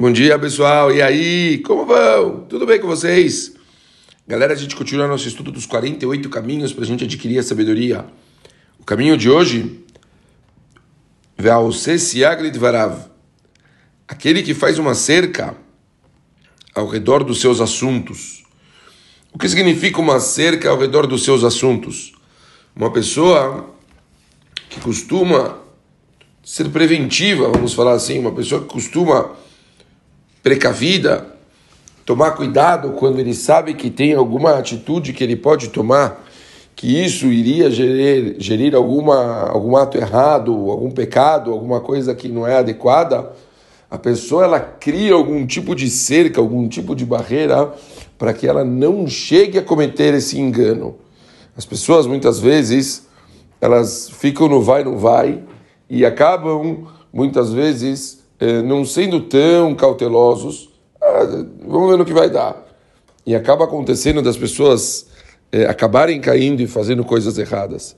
Bom dia, pessoal. E aí, como vão? Tudo bem com vocês? Galera, a gente continua nosso estudo dos 48 caminhos para a gente adquirir a sabedoria. O caminho de hoje, Varav, aquele que faz uma cerca ao redor dos seus assuntos. O que significa uma cerca ao redor dos seus assuntos? Uma pessoa que costuma ser preventiva, vamos falar assim, uma pessoa que costuma precavida, tomar cuidado quando ele sabe que tem alguma atitude que ele pode tomar, que isso iria gerir, gerir alguma, algum ato errado, algum pecado, alguma coisa que não é adequada, a pessoa ela cria algum tipo de cerca, algum tipo de barreira para que ela não chegue a cometer esse engano. As pessoas muitas vezes elas ficam no vai não vai e acabam muitas vezes não sendo tão cautelosos, ah, vamos ver no que vai dar. E acaba acontecendo das pessoas eh, acabarem caindo e fazendo coisas erradas.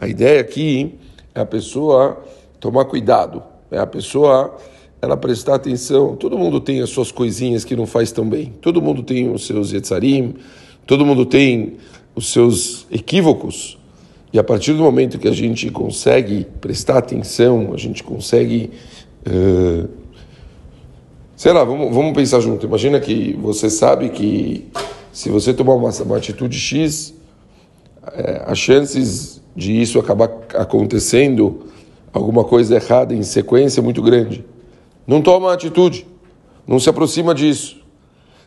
A ideia aqui é a pessoa tomar cuidado, é a pessoa ela prestar atenção. Todo mundo tem as suas coisinhas que não faz tão bem. Todo mundo tem os seus yetzarim, todo mundo tem os seus equívocos. E a partir do momento que a gente consegue prestar atenção, a gente consegue é, sei lá, vamos, vamos pensar junto. Imagina que você sabe que se você tomar uma, uma atitude X, é, as chances de isso acabar acontecendo, alguma coisa errada em sequência, é muito grande. Não toma atitude, não se aproxima disso.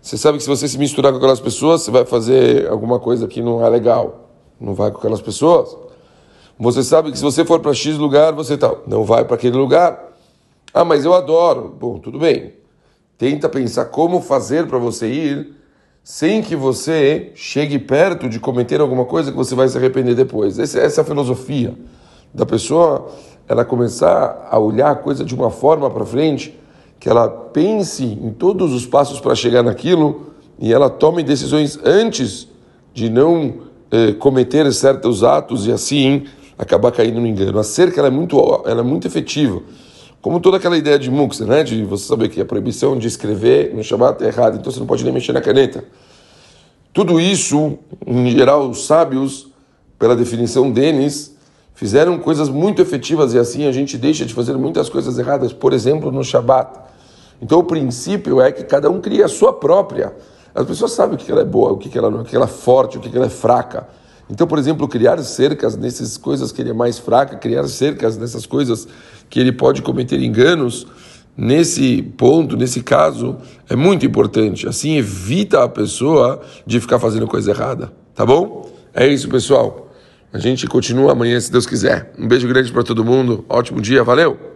Você sabe que se você se misturar com aquelas pessoas, você vai fazer alguma coisa que não é legal. Não vai com aquelas pessoas. Você sabe que se você for para X lugar, você tá, não vai para aquele lugar. Ah, mas eu adoro. Bom, tudo bem. Tenta pensar como fazer para você ir sem que você chegue perto de cometer alguma coisa que você vai se arrepender depois. Essa, é a filosofia da pessoa, ela começar a olhar a coisa de uma forma para frente, que ela pense em todos os passos para chegar naquilo e ela tome decisões antes de não eh, cometer certos atos e assim acabar caindo no engano. A cerca ela é muito, ela é muito efetiva. Como toda aquela ideia de Muksa, né? De você saber que a proibição de escrever no Shabbat é errada, então você não pode nem mexer na caneta. Tudo isso, em geral, os sábios, pela definição deles, fizeram coisas muito efetivas e assim a gente deixa de fazer muitas coisas erradas, por exemplo, no Shabat. Então o princípio é que cada um cria a sua própria. As pessoas sabem o que ela é boa, o que ela não, o que ela é forte, o que ela é fraca. Então, por exemplo, criar cercas nessas coisas que ele é mais fraca, criar cercas nessas coisas que ele pode cometer enganos, nesse ponto, nesse caso, é muito importante. Assim evita a pessoa de ficar fazendo coisa errada. Tá bom? É isso, pessoal. A gente continua amanhã, se Deus quiser. Um beijo grande para todo mundo. Ótimo dia, valeu!